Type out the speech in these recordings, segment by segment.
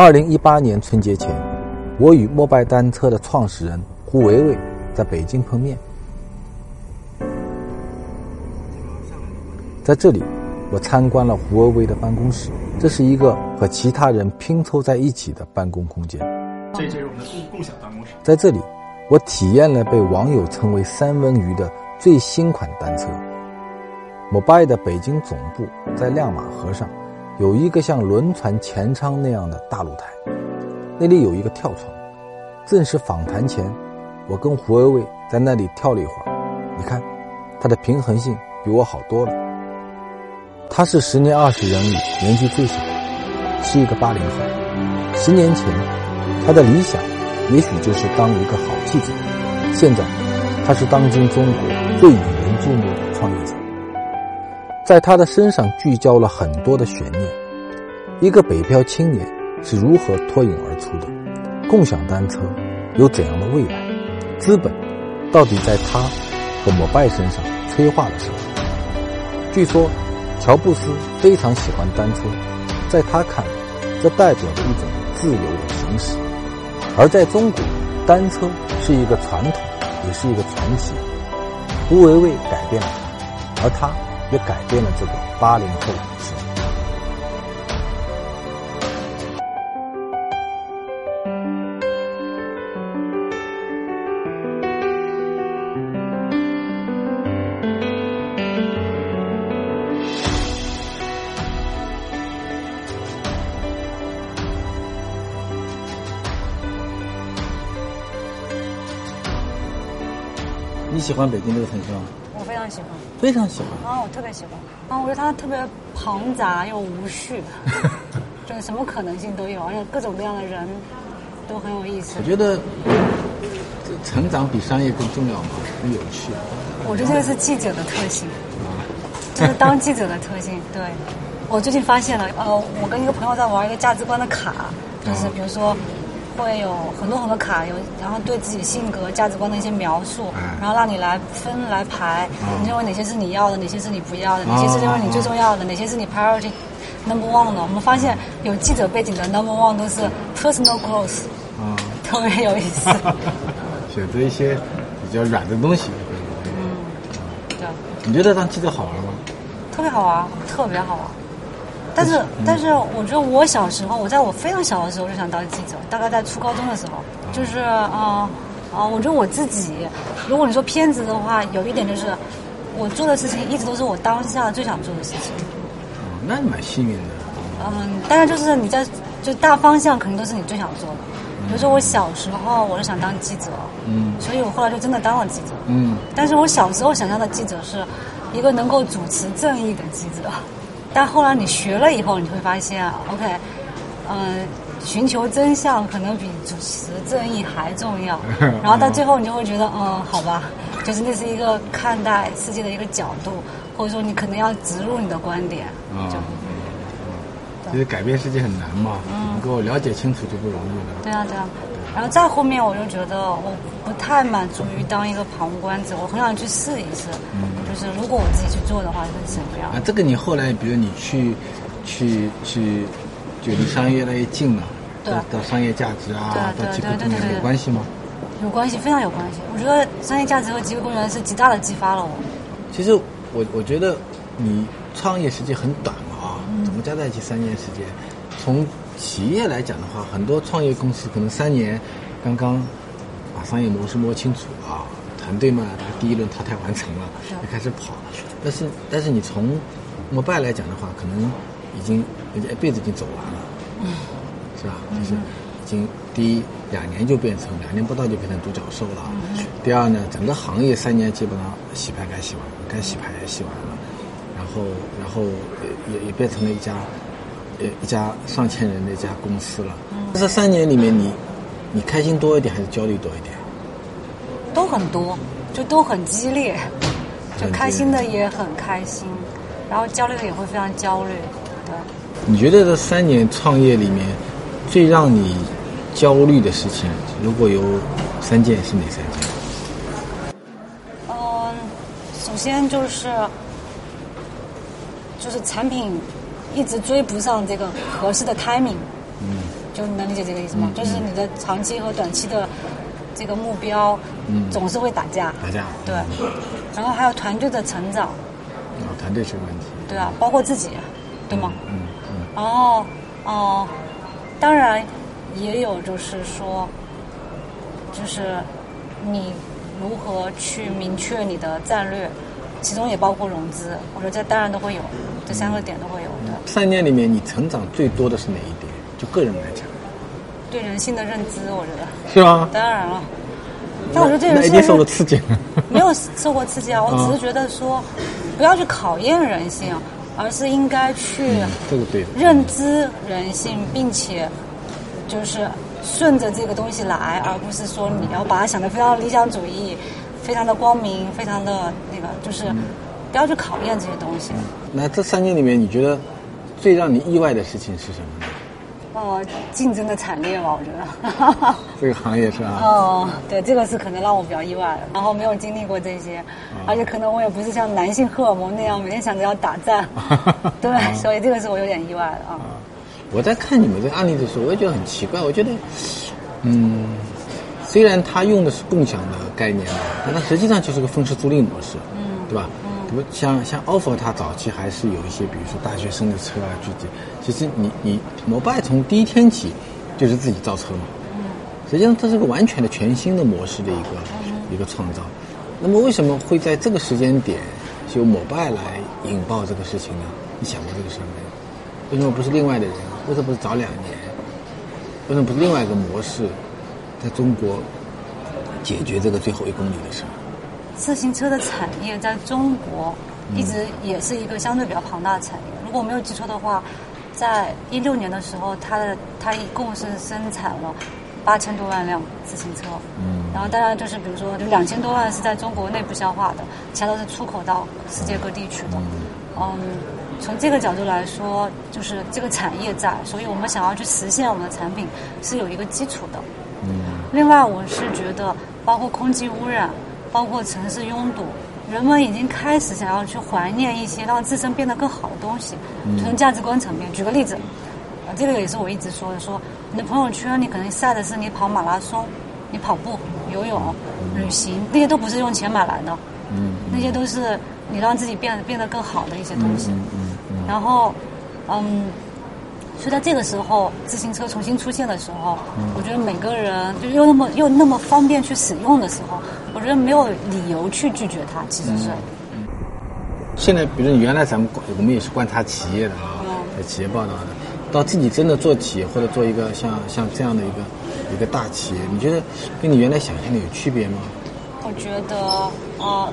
二零一八年春节前，我与摩拜单车的创始人胡维维在北京碰面。在这里，我参观了胡维维的办公室。这是一个和其他人拼凑在一起的办公空间。这这是我们的共共享办公室。在这里，我体验了被网友称为“三文鱼”的最新款单车。摩拜的北京总部在亮马河上。有一个像轮船前舱那样的大露台，那里有一个跳床。正式访谈前，我跟胡维维在那里跳了一会儿。你看，他的平衡性比我好多了。他是十年二十人里年纪最小，是一个八零后。十年前，他的理想也许就是当一个好记者。现在，他是当今中国最引人注目的创业者。在他的身上聚焦了很多的悬念：一个北漂青年是如何脱颖而出的？共享单车有怎样的未来？资本到底在他和摩拜身上催化了什么？据说，乔布斯非常喜欢单车，在他看来，这代表着一种自由的行驶；而在中国，单车是一个传统，也是一个传奇。胡维维改变了他，而他。也改变了这个八零后的生。你喜欢北京这个城市吗？我非常喜欢，啊！我特别喜欢啊！我觉得它特别庞杂又无序，就是什么可能性都有，而且各种各样的人都很有意思。我觉得成长比商业更重要嘛，很有趣。我觉得这个是记者的特性，就是当记者的特性。对，我最近发现了，呃，我跟一个朋友在玩一个价值观的卡，就是比如说。会有很多很多卡，有然后对自己性格、价值观的一些描述，然后让你来分来排，你认为哪些是你要的，哪些是你不要的，哪些是认为你最重要的，哪些是你 priority number one 的。我们发现有记者背景的 number one 都是 personal growth，啊，特别有意思。选择一些比较软的东西。嗯，对。你觉得当记者好玩吗？特别好玩，特别好玩。但是，但是，我觉得我小时候，我在我非常小的时候就想当记者，大概在初高中的时候，就是啊啊，我觉得我自己，如果你说偏执的话，有一点就是，我做的事情一直都是我当下最想做的事情。哦，那你蛮幸运的。嗯，当然就是你在就大方向肯定都是你最想做的。比如说我小时候我就想当记者，嗯，所以我后来就真的当了记者，嗯。但是我小时候想象的记者是一个能够主持正义的记者。但后来你学了以后，你会发现，OK，嗯，寻求真相可能比主持正义还重要。然后到最后，你就会觉得，嗯，好吧，就是那是一个看待世界的一个角度，或者说你可能要植入你的观点。啊，其实改变世界很难嘛，能够了解清楚就不容易了。对啊，对啊。然后再后面，我就觉得我不太满足于当一个旁观者，我很想去试一试，就是如果我自己去做的话，会是什么样？啊，这个你后来，比如你去，去去，就离商业越来越近了，到到商业价值啊，到机会公园有关系吗？有关系，非常有关系。我觉得商业价值和机会公园是极大的激发了我。其实我我觉得你创业时间很短嘛啊，怎么加在一起三年时间，从。企业来讲的话，很多创业公司可能三年刚刚把商业模式摸清楚啊，团队嘛，他第一轮淘汰完成了，就开始跑。但是，但是你从摩拜来讲的话，可能已经人家一辈子已经走完了，嗯，是吧？就是已经第一两年就变成两年不到就变成独角兽了。第二呢，整个行业三年基本上洗牌该洗完了，该洗牌也洗完了，然后然后也也变成了一家。呃，一家上千人的一家公司了。这三年里面，你你开心多一点还是焦虑多一点？都很多，就都很激烈。就开心的也很开心，然后焦虑的也会非常焦虑。对。你觉得这三年创业里面，最让你焦虑的事情，如果有三件，是哪三件？嗯，首先就是就是产品。一直追不上这个合适的 timing，嗯，就你能理解这个意思吗？就是你的长期和短期的这个目标，嗯，总是会打架。打架。对。然后还有团队的成长。啊，团队是个问题。对啊，包括自己，对吗？嗯嗯。然后，哦，当然也有就是说，就是你如何去明确你的战略。其中也包括融资，我说这当然都会有，这三个点都会有的。三年里面，你成长最多的是哪一点？就个人来讲，对人性的认知，我觉得是吗？当然了，但我觉得这人性受了刺激，没有受过刺激 啊。我只是觉得说，不要去考验人性，而是应该去这个对认知人性，并且就是顺着这个东西来，而不是说你要把它想的非常理想主义。非常的光明，非常的那个，就是不要去考验这些东西。那这三年里面，你觉得最让你意外的事情是什么呢？哦，竞争的惨烈吧，我觉得。这个行业是吧？哦，对，这个是可能让我比较意外的。然后没有经历过这些，而且可能我也不是像男性荷尔蒙那样每天想着要打战。对，所以这个是我有点意外的啊。我在看你们这个案例的时候，我也觉得很奇怪。我觉得，嗯。虽然它用的是共享的概念，但它实际上就是个分时租赁模式，嗯，对吧？嗯，比如像像 offer，它早期还是有一些，比如说大学生的车啊，具体，其实你你摩拜从第一天起就是自己造车嘛，嗯，实际上这是个完全的全新的模式的一个一个创造。那么为什么会在这个时间点由摩拜来引爆这个事情呢？你想过这个事没有？为什么不是另外的人？为什么不是早两年？为什么不是另外一个模式？在中国解决这个最后一公里的事儿。自行车的产业在中国一直也是一个相对比较庞大的产业。如果我没有记错的话，在一六年的时候，它的它一共是生产了八千多万辆自行车。嗯。然后当然就是比如说，就两千多万是在中国内部消化的，其他都是出口到世界各地去的。嗯。从这个角度来说，就是这个产业在，所以我们想要去实现我们的产品是有一个基础的。另外，我是觉得，包括空气污染，包括城市拥堵，人们已经开始想要去怀念一些让自身变得更好的东西。从价值观层面，举个例子，啊，这个也是我一直说的，说你的朋友圈，你可能晒的是你跑马拉松，你跑步、游泳、旅行，那些都不是用钱买来的，嗯，那些都是你让自己变变得更好的一些东西。然后，嗯。所以在这个时候，自行车重新出现的时候，我觉得每个人就又那么又那么方便去使用的时候，我觉得没有理由去拒绝它。其实是。现在，比如你原来咱们我们也是观察企业的啊，在企业报道的，到自己真的做企业或者做一个像像这样的一个一个大企业，你觉得跟你原来想象的有区别吗？我觉得啊，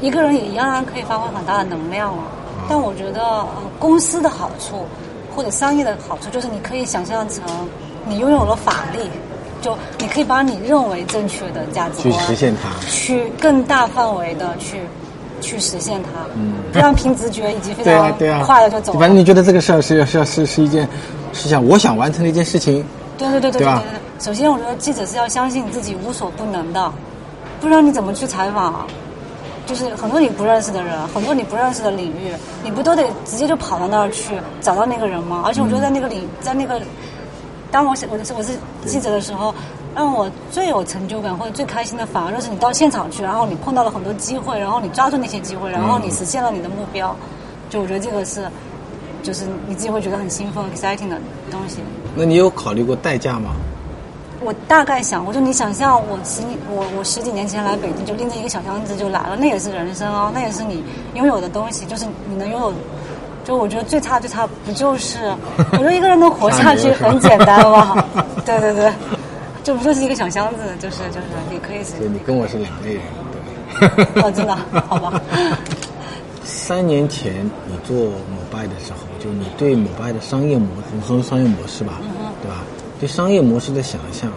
一个人也一样可以发挥很大的能量啊。但我觉得公司的好处。或者商业的好处就是，你可以想象成你拥有了法力，就你可以把你认为正确的价值观去实现它，去更大范围的去去实现它，嗯，不要凭直觉以及非常快的就走。反正你觉得这个事儿是是是是一件，是想我想完成的一件事情，对对对对对对。首先，我觉得记者是要相信自己无所不能的，不然你怎么去采访？就是很多你不认识的人，很多你不认识的领域，你不都得直接就跑到那儿去找到那个人吗？而且我觉得在那个领，在那个，当我我是我是记者的时候，让我最有成就感或者最开心的，反而就是你到现场去，然后你碰到了很多机会，然后你抓住那些机会，然后你实现了你的目标。就我觉得这个是，就是你自己会觉得很兴奋、exciting 的东西。那你有考虑过代价吗？我大概想，我说你想象我十我我十几年前来北京，就拎着一个小箱子就来了，那也是人生哦，那也是你拥有的东西，就是你能拥有。就我觉得最差最差不就是，我说一个人能活下去很简单吧？对对对，就不就是一个小箱子，就是就是你可以。对你跟我是两类人，对。哦，真的，好吧。三年前你做某拜的时候，就你对某拜的商业模，我们说商业模式吧？对商业模式的想象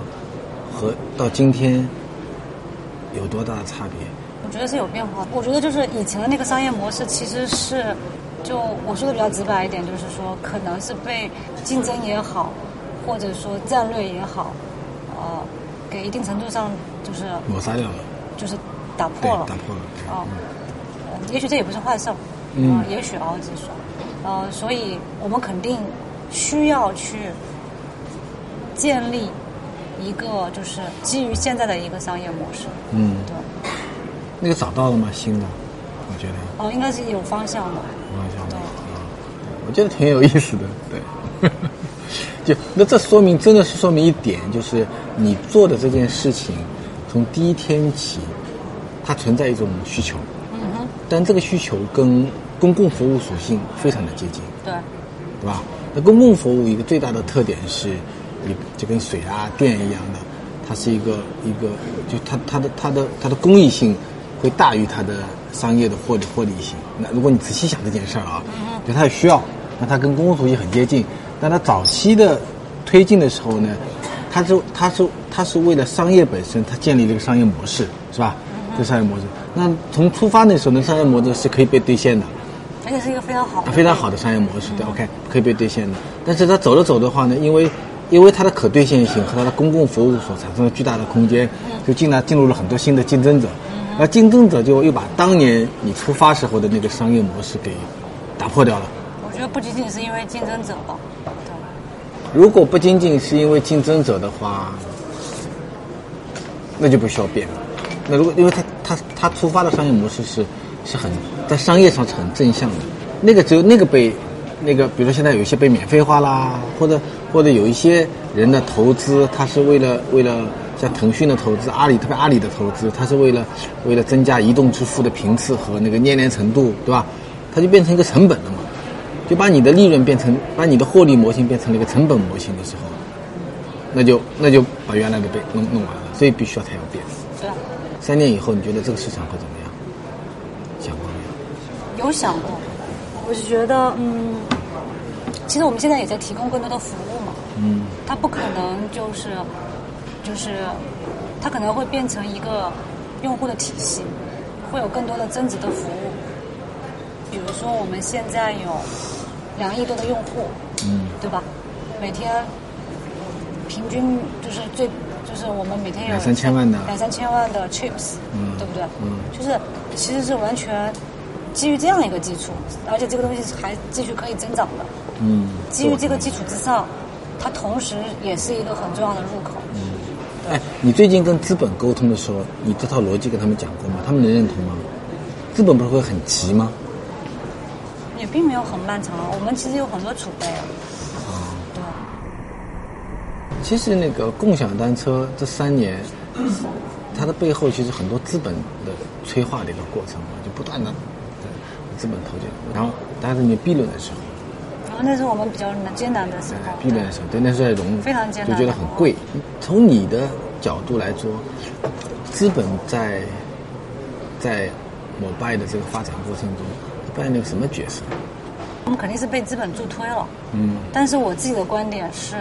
和到今天有多大的差别？我觉得是有变化。我觉得就是以前的那个商业模式，其实是就我说的比较直白一点，就是说可能是被竞争也好，或者说战略也好，呃，给一定程度上就是抹杀掉了，就是打破了，打破了。啊，也许这也不是坏事，嗯，也许啊，这是说，呃，所以我们肯定需要去。建立一个就是基于现在的一个商业模式。嗯，对。那个找到了吗？新的，我觉得。哦，应该是有方向的。有方向的。对，我觉得挺有意思的，对。就那这说明真的是说明一点，就是你做的这件事情，从第一天起，它存在一种需求。嗯哼。但这个需求跟公共服务属性非常的接近。对。对吧？那公共服务一个最大的特点是，你就跟水啊电一样的，它是一个一个，就它它的它的它的公益性会大于它的商业的获利获利性。那如果你仔细想这件事儿啊，就它有需要，那它跟公共属性很接近。但它早期的推进的时候呢，它是它是它是为了商业本身，它建立了一个商业模式，是吧？这商业模式，那从出发那时候，那商业模式是可以被兑现的。而且是一个非常好、非常好的商业模式，对，OK，可以被兑现的。但是它走着走的话呢，因为因为它的可兑现性和它的公共服务所产生的巨大的空间，就进来进入了很多新的竞争者，而竞争者就又把当年你出发时候的那个商业模式给打破掉了。我觉得不仅仅是因为竞争者吧，对。如果不仅仅是因为竞争者的话，那就不需要变了。那如果因为他他他出发的商业模式是。是很在商业上是很正向的，那个只有那个被，那个比如说现在有一些被免费化啦，或者或者有一些人的投资，他是为了为了像腾讯的投资，阿里特别阿里的投资，他是为了为了增加移动支付的频次和那个粘连程度，对吧？它就变成一个成本了嘛，就把你的利润变成把你的获利模型变成了一个成本模型的时候，那就那就把原来的被弄弄完了，所以必须要它要变。对。三年以后，你觉得这个市场会怎么样？想过没有有想过，我是觉得，嗯，其实我们现在也在提供更多的服务嘛，嗯，它不可能就是，就是，它可能会变成一个用户的体系，会有更多的增值的服务，比如说我们现在有两亿多的用户，嗯，对吧？每天平均就是最，就是我们每天有两三千万的两三千万的 chips，嗯，对不对？嗯，就是其实是完全。基于这样一个基础，而且这个东西还继续可以增长的。嗯。基于这个基础之上，它同时也是一个很重要的入口。嗯。哎，你最近跟资本沟通的时候，你这套逻辑跟他们讲过吗？他们能认同吗？资本不是会很急吗？也并没有很漫长，我们其实有很多储备。啊。对。其实那个共享单车这三年，它的背后其实很多资本的催化的一个过程嘛，就不断的。资本投进，然后但是你 B 轮的时候，那是我们比较艰难的时候。B 轮的时候，对，那时候在融，非常艰难，就觉得很贵。从你的角度来说，资本在在摩拜的这个发展过程中扮演了个什么角色？我们肯定是被资本助推了。嗯。但是我自己的观点是，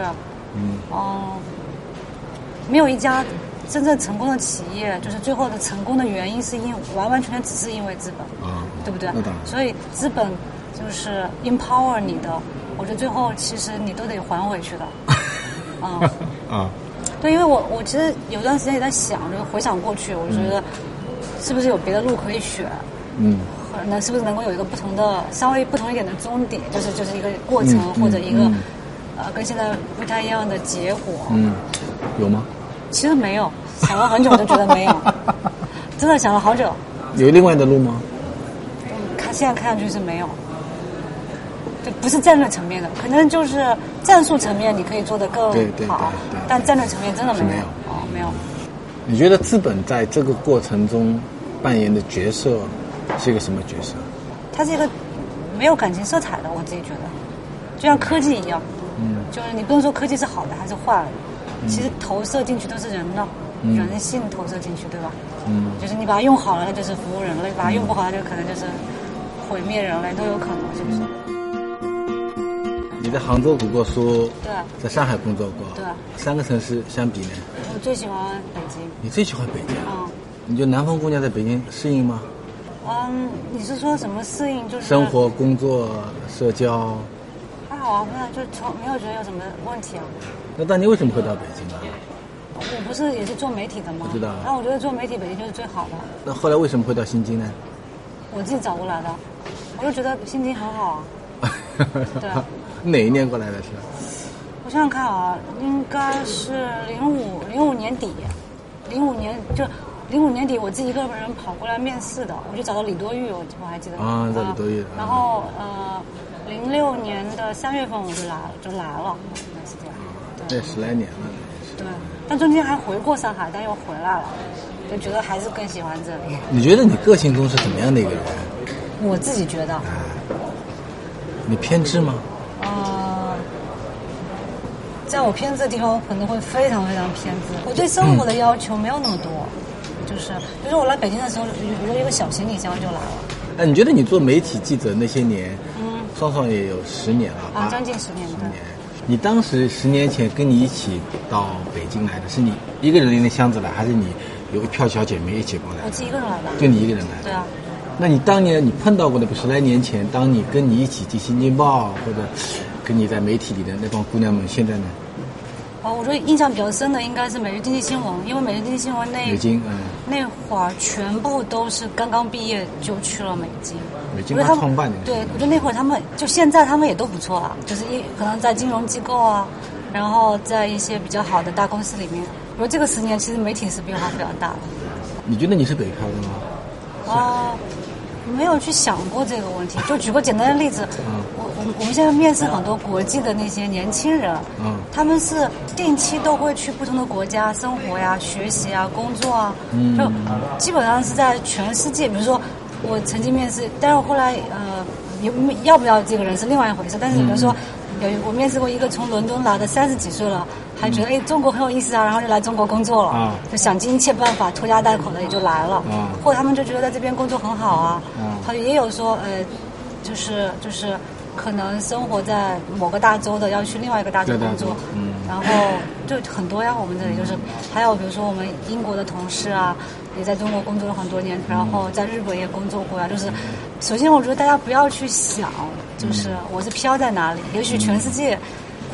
嗯，哦，没有一家。真正成功的企业，就是最后的成功的原因，是因完完全全只是因为资本，啊，对不对？所以资本就是 empower 你的，我觉得最后其实你都得还回去的。啊啊，对，因为我我其实有段时间也在想，就回想过去，我觉得是不是有别的路可以选？嗯，那是不是能够有一个不同的、稍微不同一点的终点？就是就是一个过程或者一个呃跟现在不太一样的结果？嗯，有吗？其实没有，想了很久，都觉得没有，真的想了好久。有另外的路吗？看现在看上去是没有，就不是战略层面的，可能就是战术层面你可以做得更好，对对但战略层面真的没有。哦，没有。你觉得资本在这个过程中扮演的角色是一个什么角色？它是一个没有感情色彩的，我自己觉得，就像科技一样，嗯，就是你不能说科技是好的还是坏的。其实投射进去都是人的，人性投射进去，对吧？嗯，就是你把它用好了，它就是服务人类；把它用不好，它就可能就是毁灭人类，都有可能，是不是？你在杭州读过书，对，在上海工作过，对，三个城市相比呢？我最喜欢北京。你最喜欢北京？嗯，你觉得南方姑娘在北京适应吗？嗯，你是说什么适应？就是生活、工作、社交。还好啊，没有，就从没有觉得有什么问题啊。那当年为什么会到北京呢？我不是也是做媒体的吗？不知道。那我觉得做媒体北京就是最好的。那后来为什么会到新京呢？我自己找过来的，我就觉得新京很好啊。对。哪一年过来的是？我想想看啊，应该是零五零五年底，零五年就零五年底，我自己一个人跑过来面试的，我就找到李多玉，我我还记得啊，在李多玉。然后呃，零六年的三月份我就来就来了，应该是这样。对，十来年了。对，但中间还回过上海，但又回来了，就觉得还是更喜欢这里。你觉得你个性中是怎么样的一个人？我自己觉得。你偏执吗？呃，在我偏执的地方，我可能会非常非常偏执。我对生活的要求没有那么多，就是，比如说我来北京的时候，有有一个小行李箱就来了。哎，你觉得你做媒体记者那些年，嗯，双双也有十年了啊，将近十年。十年。你当时十年前跟你一起到北京来的是你一个人拎着箱子来，还是你有一票小姐妹一起过来？我自己一个人来的。就你一个人来？对啊。那你当年你碰到过那个十来年前，当你跟你一起进《新京报》或者跟你在媒体里的那帮姑娘们，现在呢？哦，我说印象比较深的应该是《每日经济新闻》，因为《每日经济新闻》那那会儿全部都是刚刚毕业就去了美金。美金他创办的。对，我觉得那会儿他们就现在他们也都不错啊，就是一可能在金融机构啊，然后在一些比较好的大公司里面。我说这个十年其实媒体是变化比较大的。你觉得你是北漂的吗？哦。没有去想过这个问题，就举个简单的例子，我我我们现在面试很多国际的那些年轻人，他们是定期都会去不同的国家生活呀、学习啊、工作啊，就基本上是在全世界。比如说，我曾经面试，但是后来呃，有要不要这个人是另外一回事。但是比如说，有我面试过一个从伦敦来的三十几岁了。还觉得哎，中国很有意思啊，然后就来中国工作了，就想尽一切办法拖家带口的也就来了，或者他们就觉得在这边工作很好啊，他也有说呃，就是就是可能生活在某个大洲的要去另外一个大洲工作，然后就很多呀。我们这里就是还有比如说我们英国的同事啊，也在中国工作了很多年，然后在日本也工作过呀。就是首先我觉得大家不要去想，就是我是飘在哪里，也许全世界。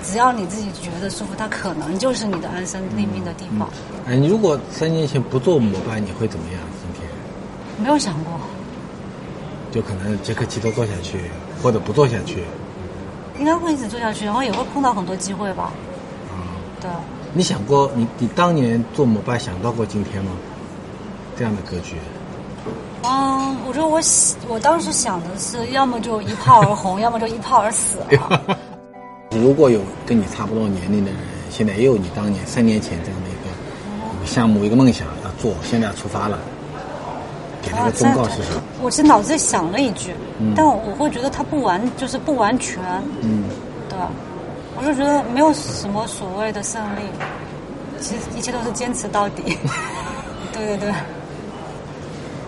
只要你自己觉得舒服，它可能就是你的安身立命的地方。哎，你如果三年前不做摩拜，你会怎么样？今天没有想过，就可能杰克奇都做下去，或者不做下去。应该会一直做下去，然后也会碰到很多机会吧。啊，对。你想过，你你当年做摩拜想到过今天吗？这样的格局？嗯，我觉得我我当时想的是，要么就一炮而红，要么就一炮而死。如果有跟你差不多年龄的人，现在也有你当年三年前这样的一个项目、一个梦想要做，现在要出发了，给他的忠告是什么？我其实脑子里想了一句，但我会觉得他不完，就是不完全。嗯，对，我就觉得没有什么所谓的胜利，其实一切都是坚持到底。对对对。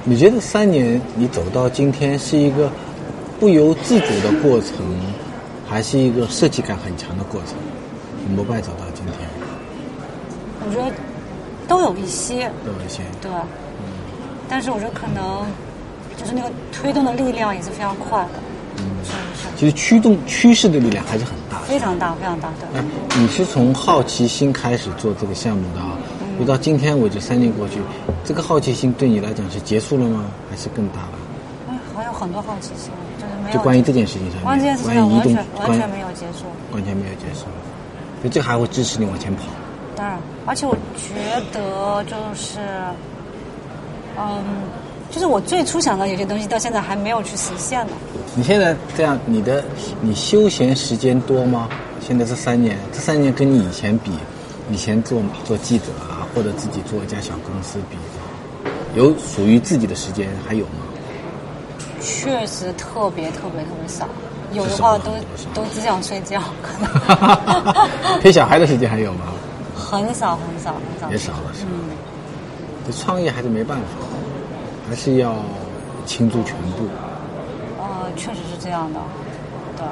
你觉得三年你走到今天是一个不由自主的过程？还是一个设计感很强的过程，摩拜走到今天，我觉得都有一些，都有一些，对，嗯，但是我觉得可能就是那个推动的力量也是非常快的。其实驱动趋势的力量还是很大，非常大，非常大的。哎，你是从好奇心开始做这个项目的啊？嗯。到今天为止三年过去，这个好奇心对你来讲是结束了吗？还是更大了？哎，还有很多好奇心。就关于这件事情上，关于这件事情完全完全没有结束，完全没有结束，就这还会支持你往前跑。当然，而且我觉得就是，嗯，就是我最初想的有些东西，到现在还没有去实现呢。你现在这样，你的你休闲时间多吗？现在这三年，这三年跟你以前比，以前做做记者啊，或者自己做一家小公司比，有属于自己的时间还有吗？确实特别特别特别少，有的话都都只想睡觉，可能。陪小孩的时间还有吗？很少很少很少。也少了是吧？嗯。这创业还是没办法，还是要倾注全部。呃，确实是这样的，对。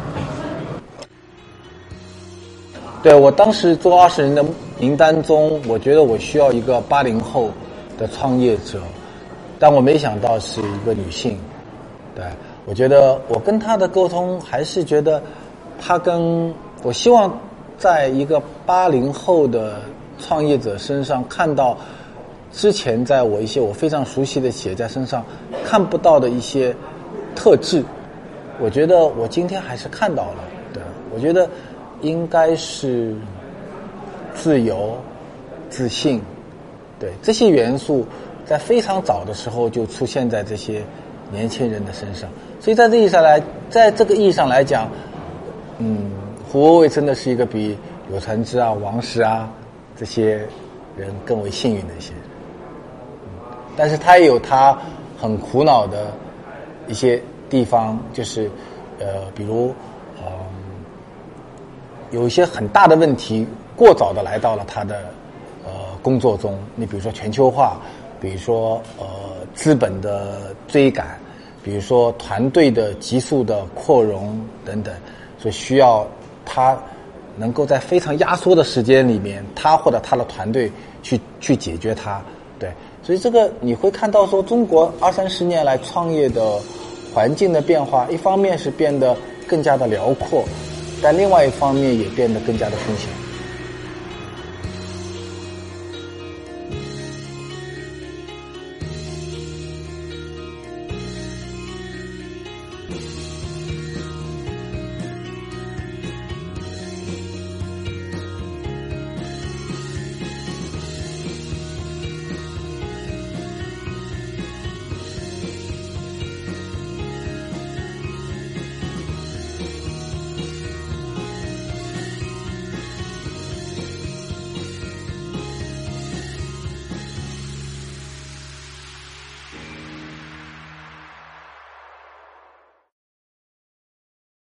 对我当时做二十人的名单中，我觉得我需要一个八零后的创业者，但我没想到是一个女性。对，我觉得我跟他的沟通还是觉得，他跟我希望在一个八零后的创业者身上看到之前在我一些我非常熟悉的企业家身上看不到的一些特质。我觉得我今天还是看到了。对，我觉得应该是自由、自信，对这些元素，在非常早的时候就出现在这些年轻人的身上。所以在这意义上来，在这个意义上来讲，嗯，胡国卫真的是一个比柳传志啊、王石啊这些人更为幸运的一些人。但是他也有他很苦恼的一些地方，就是呃，比如。有一些很大的问题，过早的来到了他的呃工作中。你比如说全球化，比如说呃资本的追赶，比如说团队的急速的扩容等等，所以需要他能够在非常压缩的时间里面，他或者他的团队去去解决它。对，所以这个你会看到说，中国二三十年来创业的环境的变化，一方面是变得更加的辽阔。但另外一方面也变得更加的风险。